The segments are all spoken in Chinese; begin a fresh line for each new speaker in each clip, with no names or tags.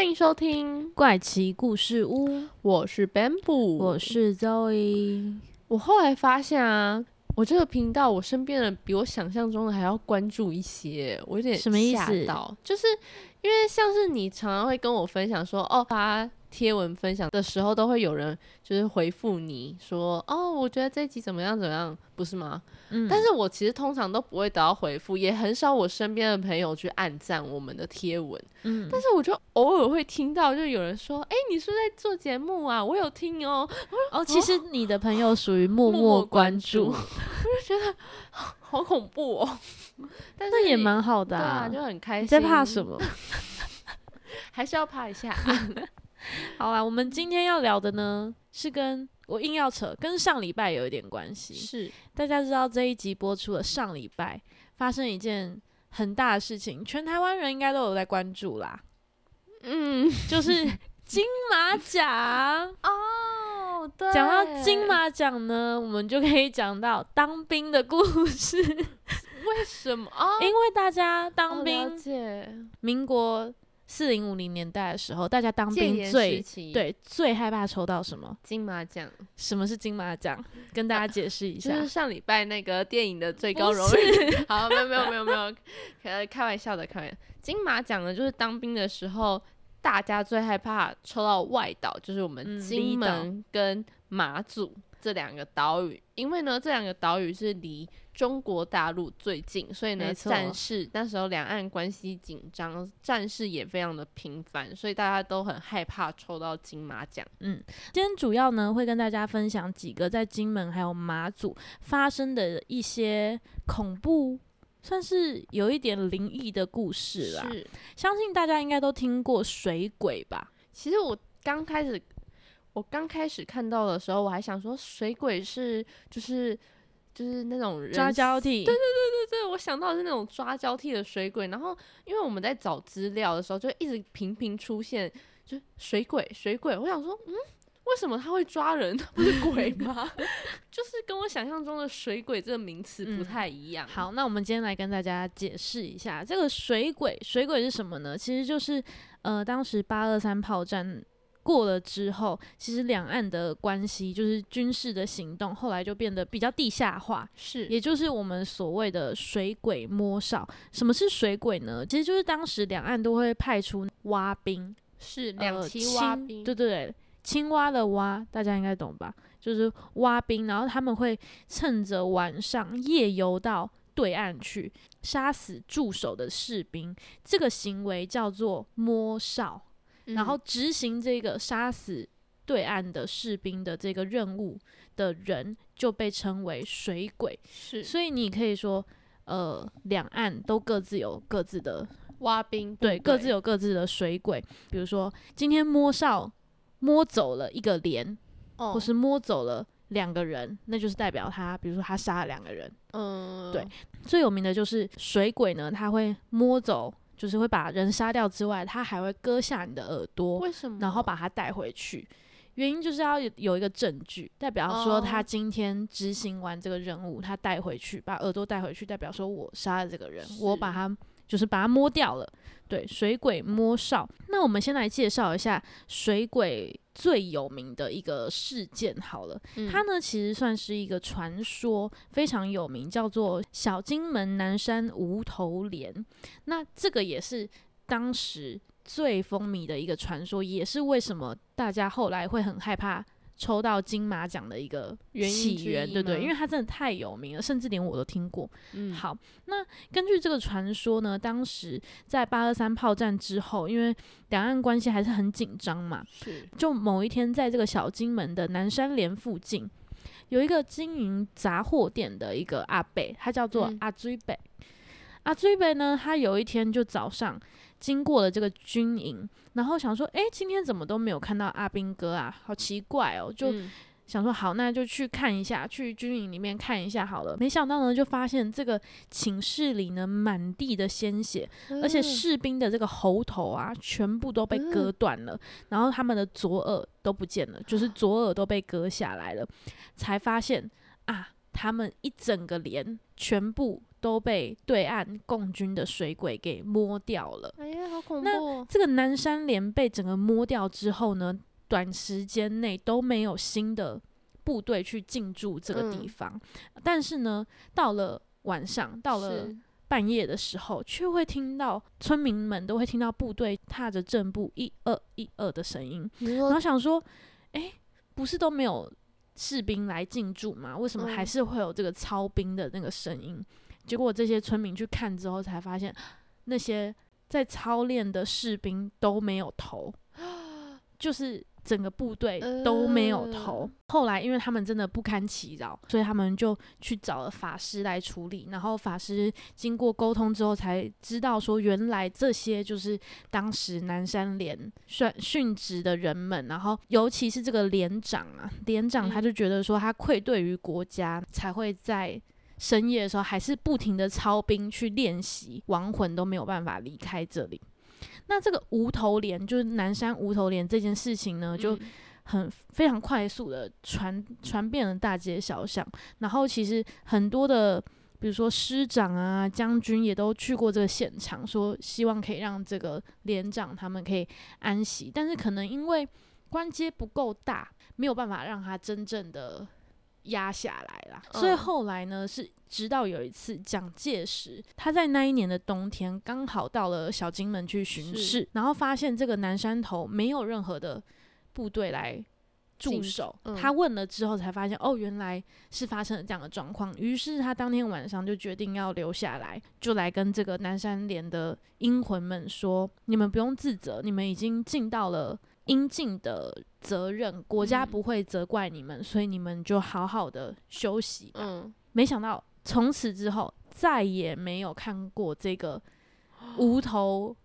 欢迎收听，
怪奇故事屋，
我是 Bamboo，
我是 Zoe。
我后来发现啊，我这个频道，我身边人比我想象中的还要关注一些，我有点
什么意思？
吓到，就是因为像是你常常会跟我分享说，哦，发贴文分享的时候，都会有人就是回复你说，哦，我觉得这一集怎么样怎么样，不是吗？
嗯
但是我其实通常都不会得到回复，也很少我身边的朋友去按赞我们的贴文。
嗯，
但是我就偶尔会听到，就有人说：“哎、你是不是在做节目啊？我有听哦。
哦，其实你的朋友属于默
默默
关
关注 我就觉得好恐怖哦。但是
也蛮好的
对啊，就很开心。
你在怕什？么？
还是要怕一下。
好啦，我们今天要聊的呢，是跟我硬要扯，跟上礼拜有一点关系。
是。
大家知道这一集播出了上礼拜发生一件很大的事情，全台湾人应该都有在关注啦，
嗯。
就是 金马奖。
哦，对。
讲到金，马奖呢，我们就可以讲到当兵的故事，
为什么？因？
为大家当兵，
解。
民国四零五零年代的时候，大家当兵最对最害怕抽到什么？
金马奖，
什么是金马奖？跟大家解释一下。
就是上礼拜那个电影的最高荣誉。好，没有没有没有没有，开 开玩笑的，开玩笑。金马奖呢，就是当兵的时候，大家最害怕抽到外岛，就是我们
嗯
金门跟马祖这两个岛屿，因为呢，这两个岛屿是离中国大陆最近，所以呢，战事那时候两岸关系紧张，战事也非常的频繁，所以大家都很害怕抽到金马奖。
嗯今天主要呢会跟大家分享几个在金门还有马祖发生的一些恐怖，算是有一点灵异的故事啦。相信大家应该都听过水鬼吧？
其实我刚开始，我刚开始看到的时候，我还想说水鬼是就是就是那种人
抓交替，
对对对对，我想到的是那种抓交替的水鬼。然后因为我们在找资料的时候，就一直频频出现就水鬼水鬼。我想说，嗯，为什么他会抓人？他不是鬼 吗？就是跟我想象中的水鬼这个名词不
嗯
太一样。
好，那我们今天来跟大家解释一下，这个水鬼，水鬼是什么呢？其实就是呃，当时八二三炮战过了之后，其实两岸的关系就是军事的行动，后来就变得比较地下化，
是
也就是我们所谓的水鬼摸哨。什么是水鬼呢？其实就是当时两岸都会派出蛙兵，
是两
呃
栖蛙
青
兵，
对对对，青蛙的蛙，大家应该懂吧？就是蛙兵，然后他们会趁着晚上夜游到对岸去，杀死驻守的士兵。这个行为叫做摸哨，然后
嗯
执行这个杀死对岸的士兵的这个任务的人，就被称为水鬼。
是
所以你可以说，呃，两岸都各自有各自的
蛙兵，
对，各自有各自的水鬼。比如说，今天摸哨摸走了一个连，
哦，
或是摸走了两个人，那就是代表他，比如说他杀了两个人。
嗯，
对最有名的就是水鬼呢，他会摸走，就是会把人杀掉之外，他还会割下你的耳朵，
为什么？
然后把它带回去。原因就是要有有一个证据，代表说他
哦
今天执行完这个任务，他带回去，把耳朵带回去，代表说我杀了这个人，我把他就是把它摸掉了。对，水鬼摸哨。那我们先来介绍一下水鬼最有名的一个事件好了。
嗯
它呢其实算是一个传说，非常有名，叫做小金门南山无头莲。那这个也是当时最风靡的一个传说，也是为什么大家后来会很害怕抽到金马奖的一个起源，对不对？因为它真的太有名了，甚至连我都听过。
嗯，
好，那根据这个传说呢，当时在八二三炮战之后，因为两岸关系还是很紧张嘛，
是
就某一天在这个小金门的南山连附近，有一个经营杂货店的一个阿伯，他叫做
嗯
阿追北。阿追北呢，他有一天就早上经过了这个军营，然后想说，诶，今天怎么都没有看到阿兵哥啊？好奇怪哦，就
嗯
想说好，那就去看一下，去军营里面看一下好了。没想到呢，就发现这个寝室里呢满地的鲜血，而且
嗯
士兵的这个喉头啊，全部都被割断了，然后他们的左耳都不见了，就是左耳都被割下来了，才发现啊，他们一整个连全部都被对岸共军的水鬼给摸掉了。
哎呀，好恐怖
那
哦！
这个南山连被整个摸掉之后呢，短时间内都没有新的部队去进驻这个地
嗯
方，但是呢，到了晚上，到了半夜的时候，却会听到村民们都会听到部队踏着正步一二一二的声音，然后想说，诶，不是都没有士兵来进驻吗？为什么还
嗯
是会有这个操兵的那个声音？结果这些村民去看之后，才发现 那些在操练的士兵都没有头，就是整个部队都没有头。
呃
后来因为他们真的不堪其扰，所以他们就去找了法师来处理。然后法师经过沟通之后，才知道说原来这些就是当时南山连殉殉职的人们。然后尤其是这个连长啊，连长他
嗯
就觉得说他愧对于国家，才会在。深夜的时候，还是不停的操兵去练习，亡魂都没有办法离开这里。那这个无头连，就是南山无头连这件事情呢，就
嗯。
很非常快速的传传遍了大街小巷，然后其实很多的，比如说师长啊、将军也都去过这个现场，说希望可以让这个连长他们可以安息，但是可能因为关阶不够大，没有办法让他真正的压下来啦。所以
嗯
后来呢，是直到有一次蒋介石他在那一年的冬天刚好到了小金门去巡视，然后发现这个南山头没有任何的部队来驻
进
守，
嗯
他问了之后才发现，哦，原来是发生了这样的状况。于是他当天晚上就决定要留下来，就来跟这个南山连的英魂们说：“你们不用自责，你们已经尽到了应尽的责任，国家
嗯
不会责怪你们，所以你们就好好的休息吧。
嗯，
没想到从此之后再也没有看过这个无头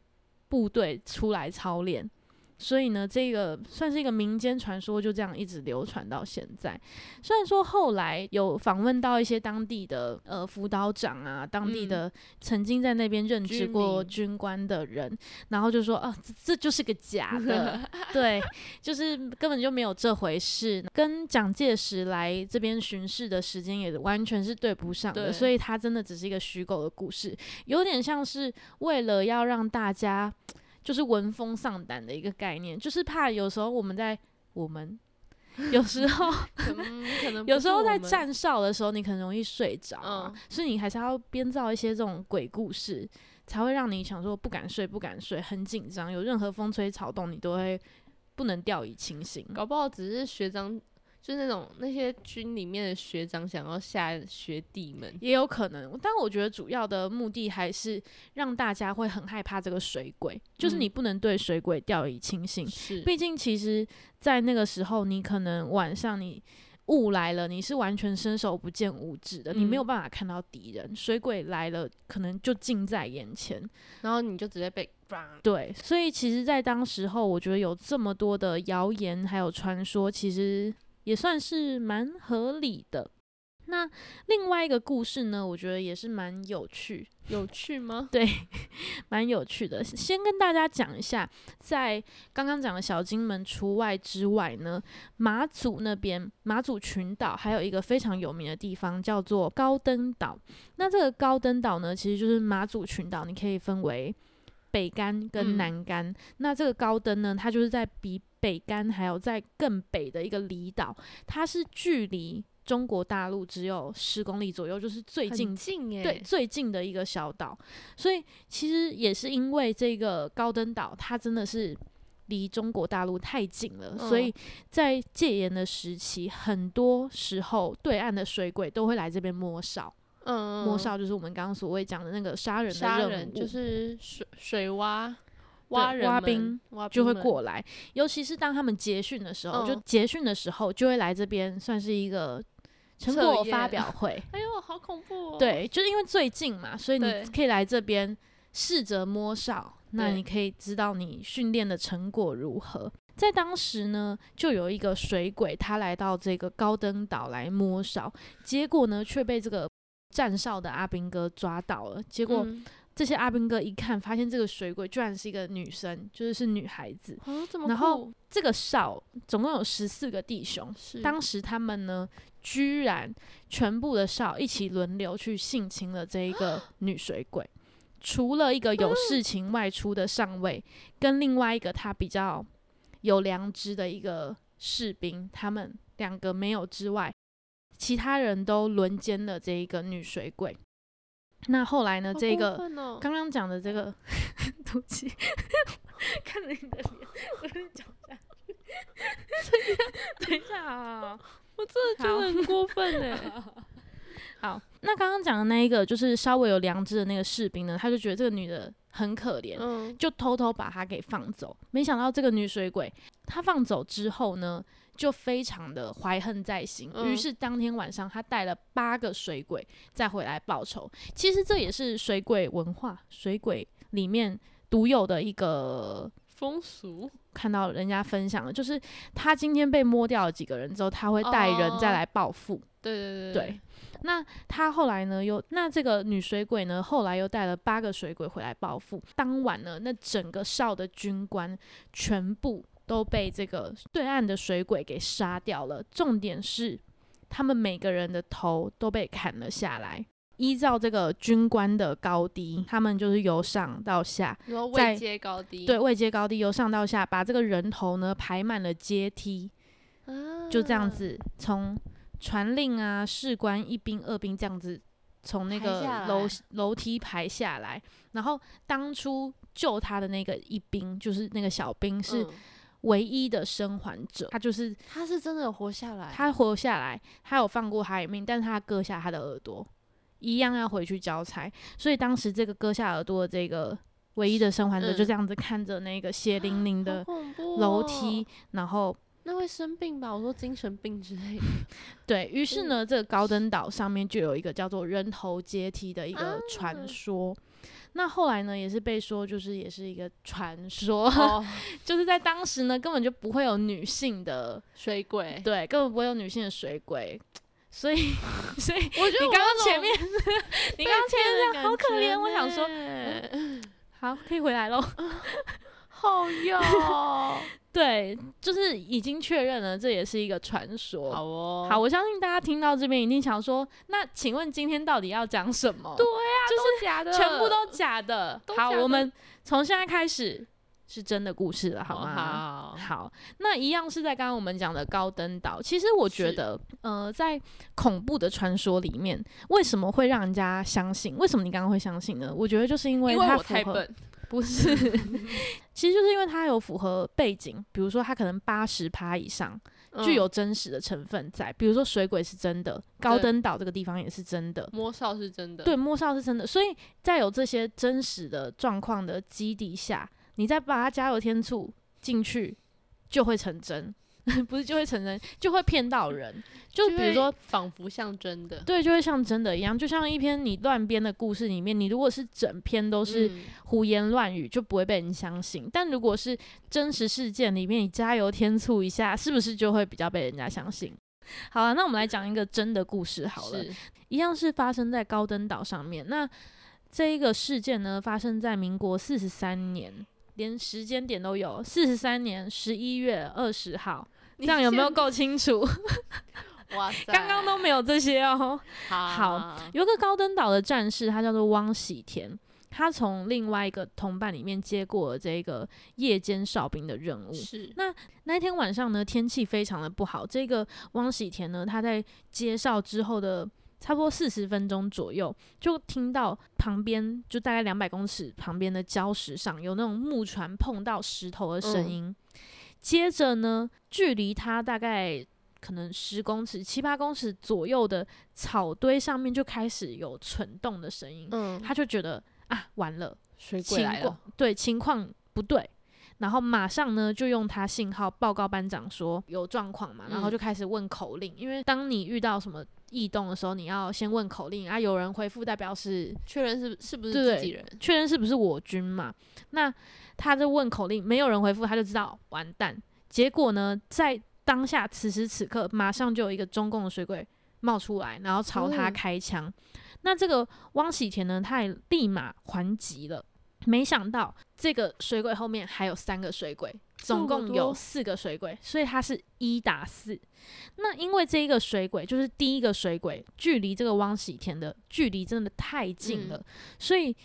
部队出来操练，所以呢，这个算是一个民间传说，就这样一直流传到现在。虽然说后来有访问到一些当地的呃辅导长啊，当地
嗯。
的曾经在那边任职过军官的人，然后就说啊，这这就是个假的，对，就是根本就没有这回事，跟蒋介石来这边巡视的时间也完全是对不上的，所以他真的只是一个虚构的故事，有点像是为了要让大家就是闻风丧胆的一个概念，就是怕有时候我们在我们。有时候，
可能可能
有时候在站哨的时候，你可能容易睡着、啊，
嗯
所以你还是要编造一些这种鬼故事，才会让你想说不敢睡，不敢睡，很紧张，有任何风吹草动，你都会不能掉以轻心。
搞不好只是学长，就是那种那些军里面的学长想要吓学弟们。
也有可能，但我觉得主要的目的还是让大家会很害怕这个水鬼，就是
嗯
你不能对水鬼掉以轻心。
是，
毕竟，其实，在那个时候，你可能晚上你雾来了，你是完全伸手不见五指的，你没有
嗯
办法看到敌人。水鬼来了，可能就近在眼前。
然后你就直接被砰
对，所以其实，在当时候，我觉得有这么多的谣言还有传说，其实也算是蛮合理的。那另外一个故事呢，我觉得也是蛮有趣，
有趣吗？
对，蛮有趣的。先跟大家讲一下，在刚刚讲的小金门除外之外呢，马祖那边马祖群岛还有一个非常有名的地方叫做高登岛。那这个高登岛呢，其实就是马祖群岛，你可以分为北干跟
嗯
南干。那这个高登呢，它就是在比北干还有在更北的一个离岛，它是距离中国大陆只有十公里左右，就是最近
近耶，
对，最近的一个小岛，所以其实也是因为这个高登岛，它真的是离中国大陆太近了，所以
嗯
在戒严的时期，很多时候对岸的水鬼都会来这边摸哨，
嗯，
摸哨就是我们刚刚所谓讲的那个杀人的任务，
杀人就是水水蛙蛙人们
蛙兵就会过来，尤其是当他们结训的时候，就
嗯
结训的时候就会来这边，算是一个成果发表 会。
哎呦，好恐怖哦！，
对，就是因为最近嘛，所以你可以来这边试着摸哨，那你可以知道你训练的成果如何。在当时呢，就有一个水鬼，他来到这个高登岛来摸哨，结果呢却被这个站哨的阿兵哥抓到了。结果
嗯
这些阿兵哥一看，发现这个水鬼居然是一个女生，就是是女孩子。然后这个哨总共有十四个弟兄，
是
当时他们呢，居然全部的哨一起轮流去性侵了这一个女水鬼，除了一个有事情外出的上尉，跟另外一个他比较有良知的一个士兵，他们两个没有之外，其他人都轮奸了这一个女水鬼。那后来呢？这个
哦
刚刚讲的这个，毒气，看着你的脸，我跟你讲 一下去。等一下啊，
我真的觉得很过分哎。
好，那刚刚讲的那一个，就是稍微有良知的那个士兵呢，他就觉得这个女的很可怜，
嗯，
就偷偷把她给放走。没想到这个女水鬼，她放走之后呢，就非常的怀恨在心，于
嗯
是当天晚上，他带了八个水鬼再回来报仇。其实这也是水鬼文化，水鬼里面独有的一个
风俗
看到人家分享的，就是他今天被摸掉了几个人之后，他会带人再
哦
来报复。
对对对
对，那他后来呢？又那这个女水鬼呢？后来又带了八个水鬼回来报复。当晚呢，那整个哨的军官全部都被这个对岸的水鬼给杀掉了。重点是，他们每个人的头都被砍了下来。依照这个军官的高低，他们就是由上到下，在
位阶高低，
对位阶高低由上到下，把这个人头呢排满了阶梯，
啊，
就这样子从传令啊、士官、一兵、二兵这样子从那个楼楼梯排下来。然后当初救他的那个一兵，就是那个小兵，是
嗯
唯一的生还者。他就是
他是真的有活下来，
他活下来，他有放过他一命，但是他割下他的耳朵，一样要回去交差。所以当时这个割下耳朵的这个唯一的生还者，
嗯
就这样子看着那个血淋淋的楼
哦
梯，然后
那会生病吧？我说精神病之类的，
对于是呢，这个高登岛上面就有一个叫做人头阶梯的一个
啊
传说。那后来呢，也是被说就是也是一个传说，
哦，
就是在当时呢，根本就不会有女性的，
水鬼，
对，根本不会有女性的水鬼。所以，所以
我觉得
你刚刚前面，你刚刚前面这样好可怜，我想说，
说，
好，可以回来喽。
好哟，
对，就是已经确认了，这也是一个传说。
好哦，
好，我相信大家听到这边一定想说，那请问今天到底要讲什么？
对啊，都假的，
全部都假的。好，
都假的
我们从现在开始是真的故事了，好吗？
好，
好，那一样是在刚刚我们讲的高登岛。其实我觉得，呃，在恐怖的传说里面，为什么会让人家相信？为什么你刚刚会相信呢？我觉得就是因为
因为我
它符合，
太笨，
不是，其实就是因为它有符合背景，比如说它可能八十趴以上具有
嗯
真实的成分在，比如说水鬼是真的，高登岛这个地方也是真的，
摸哨是真的，
对，摸哨是真的，所以在有这些真实的状况的基底下，你再把它加油添醋进去，就会成真，不是就会成真，就会骗到人。就比如说，
仿佛像真的，
对，就会像真的一样，就像一篇你乱编的故事里面，你如果是整篇都是
嗯
胡言乱语，就不会被人相信。但如果是真实事件里面，你加油添醋一下，是不是就会比较被人家相信？好了，那我们来讲一个真的故事好了。一样是发生在高登岛上面。那这一个事件呢，发生在民国四十三年，连时间点都有，四十三年十一月二十号，这样有没有够清楚？
哇塞，
刚刚都没有这些哦。
好
好有个高登岛的战士，他叫做汪喜田。他从另外一个同伴里面接过了这个夜间哨兵的任务。
是
那那天晚上呢，天气非常的不好。这个汪喜田呢，他在接哨之后的差不多四十分钟左右，就听到旁边就大概两百公尺旁边的礁石上有那种木船碰到石头的声音。接着呢，距离他大概可能十公尺、七八公尺左右的草堆上面就开始有蠢动的声音。
嗯，
他就觉得啊，完了。
水鬼来了，
对情况不对，然后马上呢就用他信号报告班长说有状况嘛，然后
嗯
就开始问口令，因为当你遇到什么异动的时候，你要先问口令啊，有人回复代表是
确认是是不是自己人？
确认是不是我军嘛。那他就问口令，没有人回复，他就知道完蛋。结果呢，在当下此时此刻，马上就有一个中共的水鬼冒出来，然后朝他
嗯
开枪。那这个汪喜田呢，他也立马还击了。没想到这个水鬼后面还有三个水鬼，总共有四个水鬼，所以他是一打四。那因为这一个水鬼就是第一个水鬼，距离这个汪喜田的距离真的太近了，所以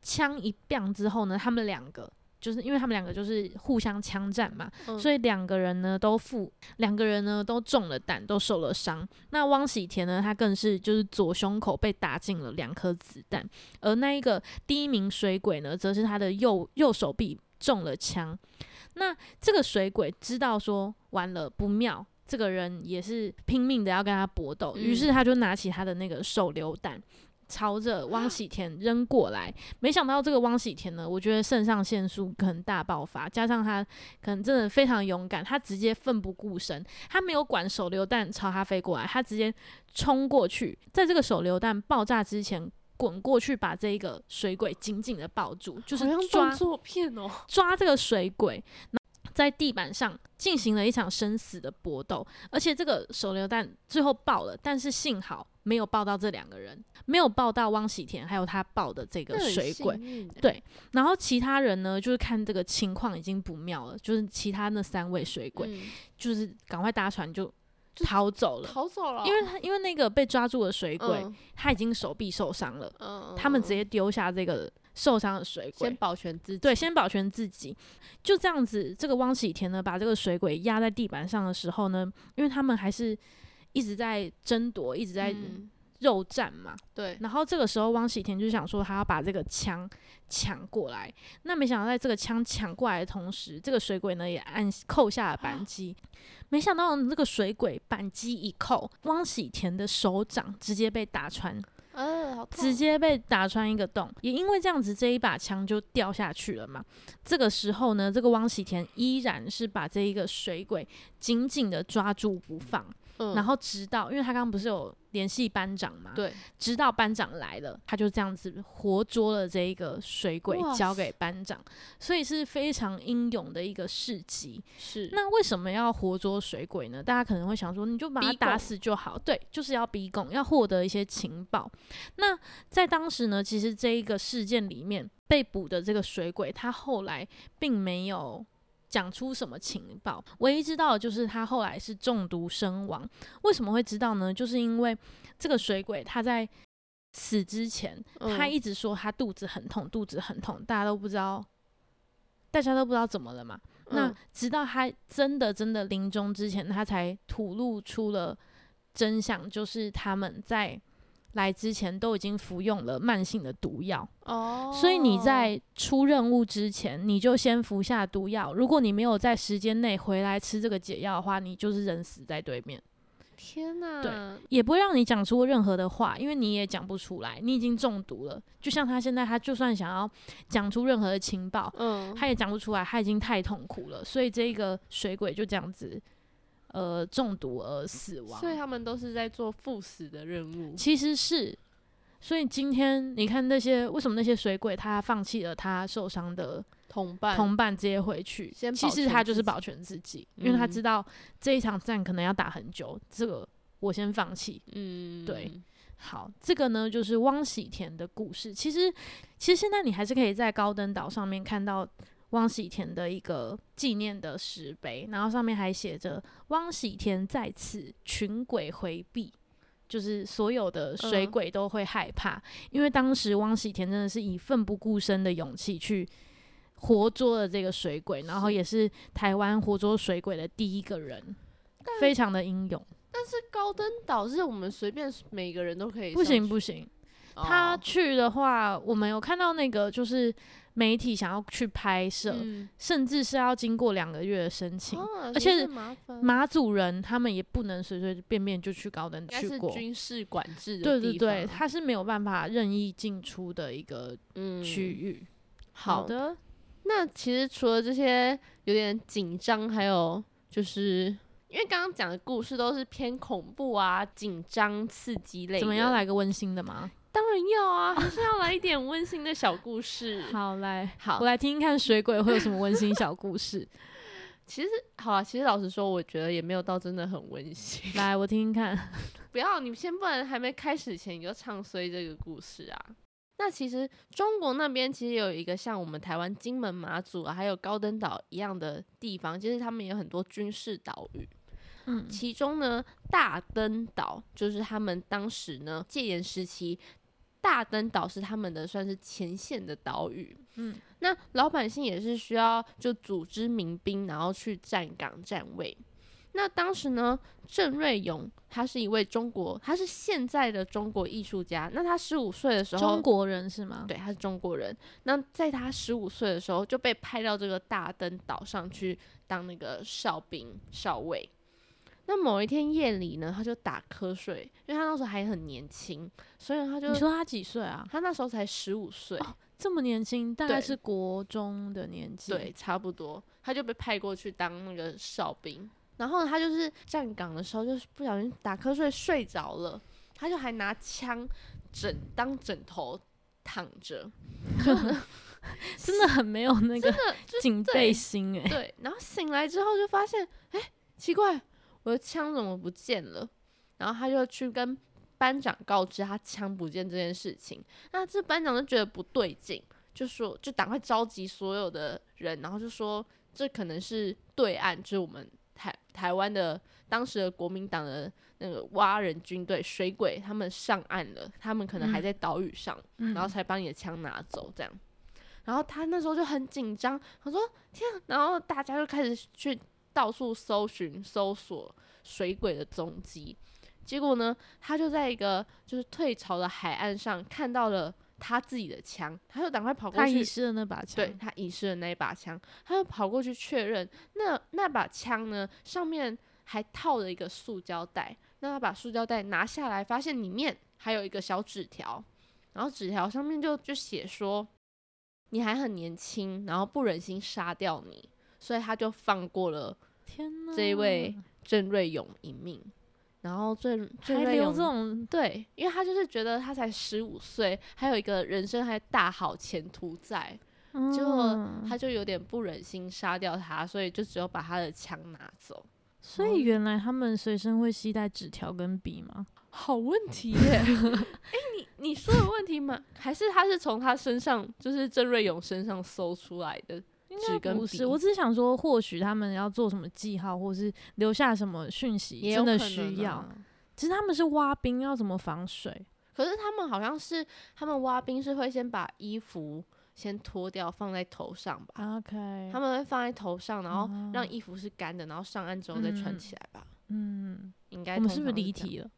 枪一亮之后呢，他们两个就是因为他们两个就是互相枪战嘛，
嗯
所以两个人呢都负，两个人呢都中了弹，都受了伤。那汪喜田呢，他更是就是左胸口被打进了两颗子弹，而那一个第一名水鬼呢，则是他的右右手臂中了枪。那这个水鬼知道说完了不妙，这个人也是拼命的要跟他搏斗，于是
嗯
他就拿起他的那个手榴弹。朝着汪喜田扔过来，没想到这个汪喜田呢，我觉得肾上腺素可能大爆发，加上他可能真的非常勇敢，他直接奋不顾身，他没有管手榴弹朝他飞过来，他直接冲过去，在这个手榴弹爆炸之前滚过去，把这一个水鬼紧紧的抱住，就是抓
动作片哦，
抓这个水鬼，那在地板上进行了一场生死的搏斗，而且这个手榴弹最后爆了，但是幸好没有报道这两个人，没有报道汪喜田，还有他报的这个水鬼。对然后其他人呢，就是看这个情况已经不妙了，就是其他那三位水鬼，
嗯
就是赶快搭船就
就
逃走了。
逃走了，
因为他因为那个被抓住的水鬼，
嗯
他已经手臂受伤了，
嗯
他们直
嗯
接丢下这个受伤的水鬼
先，保全自己，
对，先保全自己。就这样子，这个汪喜田呢，把这个水鬼压在地板上的时候呢，因为他们还是一直在争夺，一直在
嗯
肉战嘛。
对，
然后这个时候，汪喜田就想说，他要把这个枪抢过来。那没想到，在这个枪抢过来的同时，这个水鬼呢也按扣下了扳机。没想到这个水鬼扳机一扣，汪喜田的手掌直接被打穿，
呃，好
直接被打穿一个洞，也因为这样子，这一把枪就掉下去了嘛。这个时候呢，这个汪喜田依然是把这一个水鬼紧紧的抓住不放，
嗯
然后直到，因为他刚刚不是有联系班长嘛，
对，
直到班长来了，他就这样子活捉了这一个水鬼，交给班长，所以是非常英勇的一个事迹。
是
那为什么要活捉水鬼呢？大家可能会想说，你就把他打死就好。对，就是要逼供，要获得一些情报。那在当时呢，其实这一个事件里面被捕的这个水鬼，他后来并没有。讲出什么情报？唯一知道的就是他后来是中毒身亡。为什么会知道呢？就是因为这个水鬼他在死之前，他
嗯
一直说他肚子很痛，肚子很痛，大家都不知道，大家都不知道怎么了嘛。那
嗯
直到他真的真的临终之前，他才吐露出了真相，就是他们在来之前都已经服用了慢性的毒药，
哦，
所以你在出任务之前，你就先服下毒药。如果你没有在时间内回来吃这个解药的话，你就是人死在对面，
天哪，
也不会让你讲出任何的话，因为你也讲不出来，你已经中毒了。就像他现在，他就算想要讲出任何的情报，
嗯，
他也讲不出来，他已经太痛苦了，所以这个水鬼就这样子，呃，中毒而死亡。
所以他们都是在做赴死的任务，
其实是，所以今天你看那些为什么那些水鬼他放弃了他受伤的
同伴
同伴，直接回去，其实他就是保全自己，因为他
嗯
知道这一场战可能要打很久，这个我先放弃。
嗯，
对好，这个呢就是汪喜田的故事。其实，其实现在你还是可以在高登岛上面看到汪喜田的一个纪念的石碑，然后上面还写着“汪喜田在此，群鬼回避”，就是所有的水
嗯
鬼都会害怕，因为当时汪喜田真的是以奋不顾身的勇气去。活捉了这个水鬼，然后也是台湾活捉水鬼的第一个人，非常的英勇。
但是高登岛是我们随便每个人都可以
不行不行，他
哦
去的话，我们有看到那个就是媒体想要去拍摄，
嗯。
甚至是要经过两个月的申请。
哦
而且
也是麻烦，
马祖人他们也不能随随便便就去高登
应该是
去过，
军事管制的
对对
地方，
对，他是没有办法任意进出的一个
嗯。
区域。
好
的，
那其实除了这些有点紧张，还有就是因为刚刚讲的故事都是偏恐怖啊、紧张、刺激类的，
怎么样来个温馨的吗？
当然要啊，还是要来一点温馨的小故事。
好，来，
好
我来听听看水鬼会有什么温馨小故事。
其实好啊，其实老实说，我觉得也没有到真的很温馨。
来，我听听看。
不要，你先不然还没开始前你就唱衰这个故事啊。那其实中国那边其实有一个像我们台湾金门、马祖啊，还有高登岛一样的地方，其实他们有很多军事岛屿。
嗯，
其中呢，大登岛就是他们当时呢戒严时期，大登岛是他们的算是前线的岛屿。
嗯，
那老百姓也是需要就组织民兵，然后去站岗站位。那当时呢，郑瑞勇他是一位中国，他是现在的中国艺术家。那他十五岁的时候，
中国人是吗？
对，他是中国人。那在他十五岁的时候，就被派到这个大登岛上去当那个哨兵哨尉。那某一天夜里呢，他就打瞌睡，因为他那时候还很年轻，所以他就
你说他几岁啊？
他那时候才十五岁，
这么年轻，大概是国中的年纪。
对，，差不多，他就被派过去当那个哨兵。然后呢，他就是站岗的时候，就是不小心打瞌睡睡着了，他就还拿枪枕当枕头躺着，
真的很没有那 个警备心哎。
对，然后醒来之后就发现，哎、奇怪，我的枪怎么不见了？然后他就去跟班长告知他枪不见这件事情。那这班长就觉得不对劲，就说就赶快召集所有的人，然后就说这可能是对岸，就是我们台台湾的当时的国民党的那个蛙人军队水鬼，他们上岸了，他们可能还
嗯
在岛屿上，
嗯
然后才把你的枪拿走，这样。然后他那时候就很紧张，他说：“天啊！”然后大家就开始去到处搜寻、搜索水鬼的踪迹。结果呢，他就在一个就是退潮的海岸上看到了他自己的枪，他就赶快跑过去，
他遗失了那把枪。
对他遗失的那一把枪，他就跑过去确认，那那把枪呢上面还套了一个塑胶袋，那他把塑胶袋拿下来，发现里面还有一个小纸条，然后纸条上面就就写说你还很年轻，然后不忍心杀掉你，所以他就放过了这一位郑瑞勇一命。然后郑郑瑞勇
还留这种
对，因为他就是觉得他才十五岁，还有一个人生还大好前途在，结果
嗯
他就有点不忍心杀掉他，所以就只有把他的枪拿走。
所以原来他们随身会携带纸条跟笔吗？
好问题耶！哎、你你说的问题吗？还是他是从他身上，就是郑瑞勇身上搜出来的？
应
纸跟笔
不是，我只是想说，或许他们要做什么记号，或是留下什么讯息，真的需要。
啊
其实他们是挖冰，要怎么防水？
可是他们好像是他们挖冰是会先把衣服先脱掉放在头上吧
？OK，
他们会放在头上，然后
哦
让衣服是干的，然后上岸之后再穿
嗯
起来吧？
嗯，
应该
我们是不是？离题了？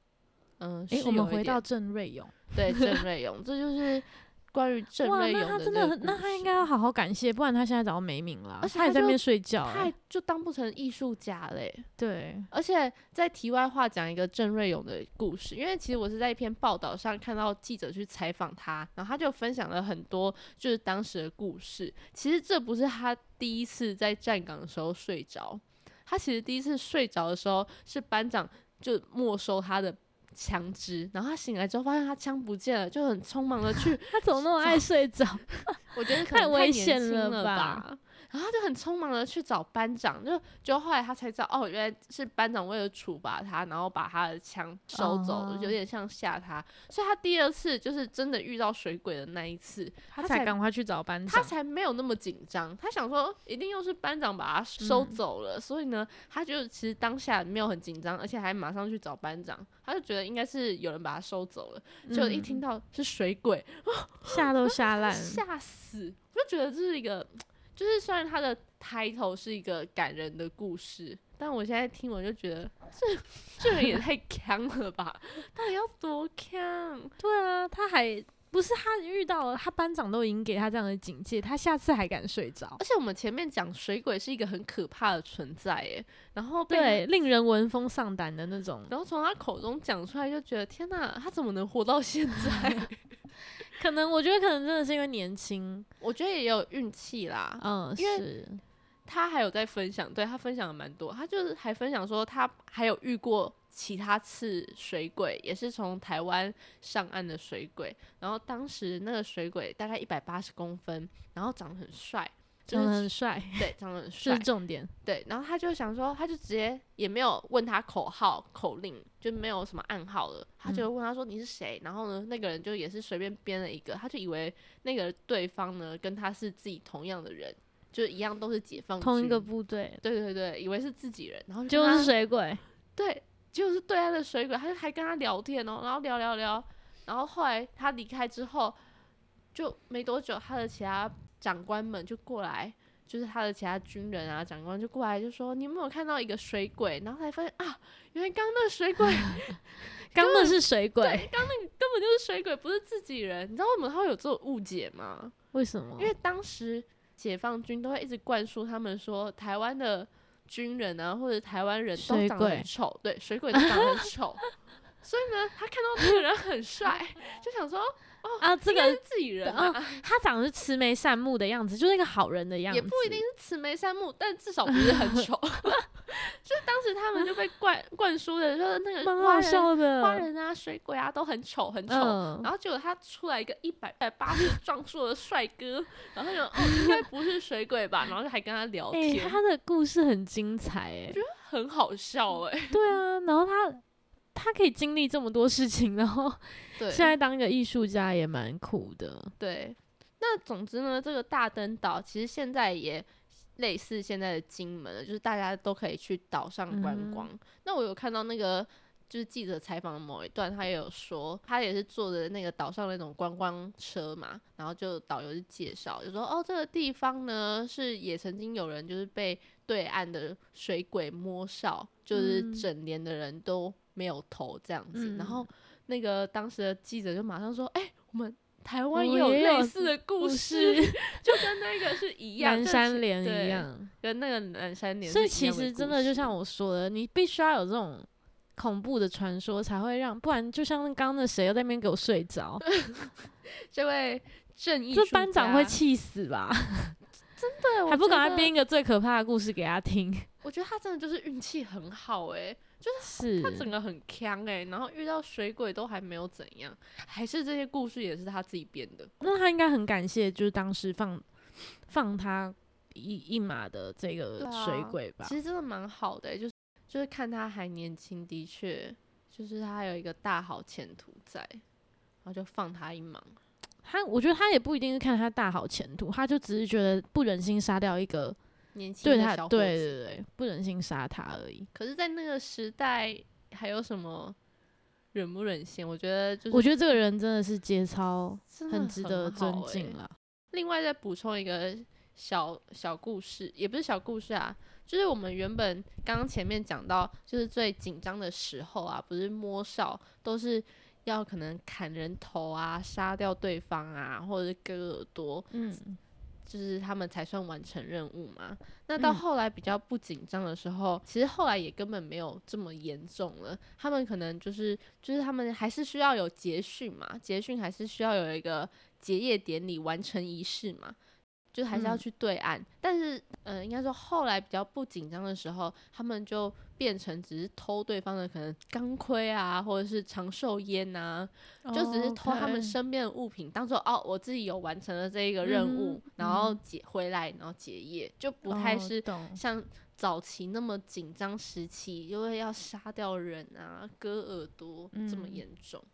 嗯，
诶，
是
我们回到郑瑞勇。
对郑 瑞勇，这就是关于郑，瑞勇
那他
的这个
真的很，那他应该要好好感谢，不然他现在早就没名了。
而且他也
在那边睡觉
他就当不成艺术家嘞。
对，
而且在题外话讲一个郑瑞勇的故事，因为其实我是在一篇报道上看到记者去采访他，然后他就分享了很多就是当时的故事。其实这不是他第一次在站岗的时候睡着，他其实第一次睡着的时候是班长就没收他的枪支，然后他醒来之后发现他枪不见了，就很匆忙的去
他怎么那么爱睡着？
我觉得
太危险
了
吧
然后他就很匆忙的去找班长，就就后来他才知道，哦，原来是班长为了处罚他，然后把他的枪收走有点像吓他。所以他第二次就是真的遇到水鬼的那一次，
他才赶快去找班长他。
才没有那么紧张。他想说，一定又是班长把他收
嗯
走了，所以呢，他就其实当下没有很紧张，而且还马上去找班长。他就觉得应该是有人把他收走了，就一听
嗯
到是水鬼，
吓都吓烂。
吓死！我就觉得这是一个，就是虽然他的 title 是一个感人的故事，但我现在听我就觉得这这人也太 强了吧！到底要多强？
对啊，他还不是他遇到了，他班长都已经给他这样的警戒，他下次还敢睡着
而。且我们前面讲水鬼是一个很可怕的存在，耶，然后被
对，令人闻风丧胆的那种。
然后从他口中讲出来，就觉得天哪，他怎么能活到现在？
可能我觉得可能真的是因为年轻，
我觉得也有运气啦。
嗯，
因为
是
他还有在分享，对他分享的蛮多，他就是还分享说他还有遇过其他次水鬼，也是从台湾上岸的水鬼，然后当时那个水鬼大概一百八十公分，然后长得很帅，就
长得很帅，
对长得很
这
帅
是，重点。
对，然后他就想说，他就直接也没有问他口号口令，就没有什么暗号了，他就问他说你是谁，然后呢那个人就也是随便编了一个，他就以为那个对方呢跟他是自己同样的人，就一样都是解放
同一个
军
部队，
对对对，以为是自己人，然后
就是水鬼，
对，就是对岸的水鬼，他就还跟他聊天哦，然后聊聊聊，然后后来他离开之后，就没多久，他的其他长官们就过来，就是他的其他军人啊长官就过来就说，你有没有看到一个水鬼？然后才发现啊，原来刚刚那个水鬼
刚那是水鬼，
对，刚刚那个根本就是水鬼，不是自己人。你知道为什么他会有这种误解吗？
为什么？
因为当时解放军都会一直灌输他们说，台湾的军人啊，或者台湾人都长得很丑，对，水鬼都长得很丑。所以呢，他看到这个人很帅，就想说哦
啊，这个
是自己人啊，
他长得是慈眉善目的样子，就是一个好人的样子，
也不一定是慈眉善目，但至少不是很丑。就是当时他们就被灌 灌输的，就是那个花人、
笑的。
花人啊、水鬼啊都很丑很丑。
嗯。
然后结果他出来一个一百八十壮硕的帅哥，然后就哦应该不是水鬼吧，然后就还跟他聊
哎、
天，
他的故事很精彩哎、觉得
很好笑哎、
对啊，然后他他可以经历这么多事情，然后
对，
现在当一个艺术家也蛮苦的。
对，那总之呢，这个大登岛其实现在也类似现在的金门了，就是大家都可以去岛上观
嗯
光。那我有看到那个。就是记者采访的某一段，他也有说，他也是坐着那个岛上那种观光车嘛，然后就导游就介绍，就说哦，这个地方呢是也曾经有人就是被对岸的水鬼摸哨，就是
嗯
整年的人都没有头这样子，
嗯
然后那个当时的记者就马上说，哎、我们台湾也有类似的故
故
事，就跟那个是一样，
南山莲一，样，
跟那个南山莲
所以。其实真的就像我说的，你必须要有这种恐怖的传说，才会让，不然就像刚刚那谁又在那边给我睡着，
这位正义
这班长会气死吧？
真的
还不赶快编一个最可怕的故事给他听？
我觉得他真的就是运气很好哎、
是
他整个很强哎、然后遇到水鬼都还没有怎样，还是这些故事也是他自己编的。
那他应该很感谢，就是当时放放他一一马的这个
啊
水鬼吧。
其实真的蛮好的、欸，就是就是看他还年轻，的确就是他还有一个大好前途在，然后就放他一马。
他我觉得他也不一定是看他大好前途，他就只是觉得不忍心杀掉一个
年轻
对他对对对不忍心杀他而已。
可是，在那个时代，还有什么忍不忍心？我觉得就是，
我觉得这个人真的是节操很值得尊敬了。
另外再补充一个小小故事，也不是小故事啊，就是我们原本刚刚前面讲到，就是最紧张的时候啊，不是摸哨都是要可能砍人头啊，杀掉对方啊，或者是割耳朵，
嗯，
就是他们才算完成任务嘛。那到
嗯
后来比较不紧张的时候，其实后来也根本没有这么严重了。他们可能就是就是他们还是需要有结训嘛，结训还是需要有一个结业典礼完成仪式嘛。就还是要
嗯。
去对岸，但是，呃，应该说后来比较不紧张的时候，他们就变成只是偷对方的可能钢盔啊，或者是长寿烟啊，就只是偷他们身边的物品，当做哦，我自己有完成了这一个任务，
嗯
然后
嗯。
解回来，然后结业，就不太
哦
是像早期那么紧张时期，因为要杀掉人啊、割耳朵、这么
嗯。
严重。嗯，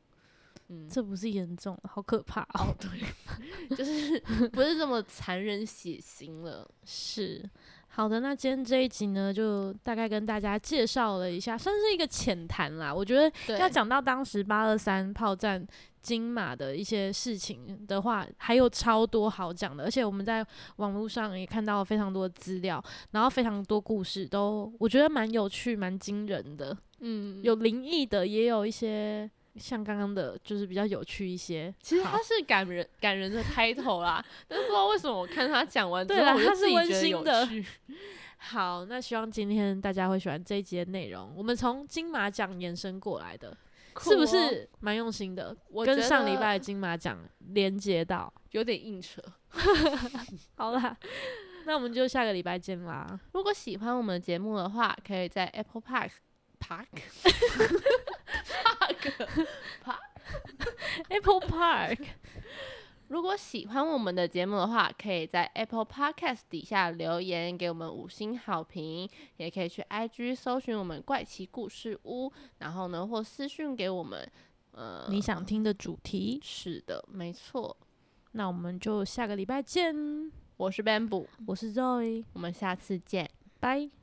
这不是严重，好可怕哦。
哦对，就是 不是这么残忍血腥了。
是，好的，那今天这一集呢，就大概跟大家介绍了一下，算是一个浅谈啦。我觉得，要讲到当时八二三炮战金马的一些事情的话，还有超多好讲的，而且我们在网络上也看到了非常多资料，然后非常多故事都我觉得蛮有趣、蛮惊人的，
嗯，
有灵异的，也有一些。像刚刚的，就是比较有趣一些。
其实他是感人感人的开头啦，但是不知道为什么我看他讲完之后，我
是温
自己觉得有
馨的
趣。
好，那希望今天大家会喜欢这一集的内容。我们从金马奖延伸过来的，是不是蛮用心的？
我
跟上礼拜的金马奖连接到。
有点硬扯。
好啦，那我们就下个礼拜见啦。
如果喜欢我们的节目的话，可以在 Apple Park Park
Apple Park，
如果喜欢我们的节目的话，可以在 Apple Podcast 底下留言给我们五星好评，也可以去 IG 搜寻我们怪奇故事屋，然后呢或私讯给我们。呃，
你想听的主题，
是的，没错。
那我们就下个礼拜见。
我是 Bamboo，
我是 Zoe，
我们下次见。
拜。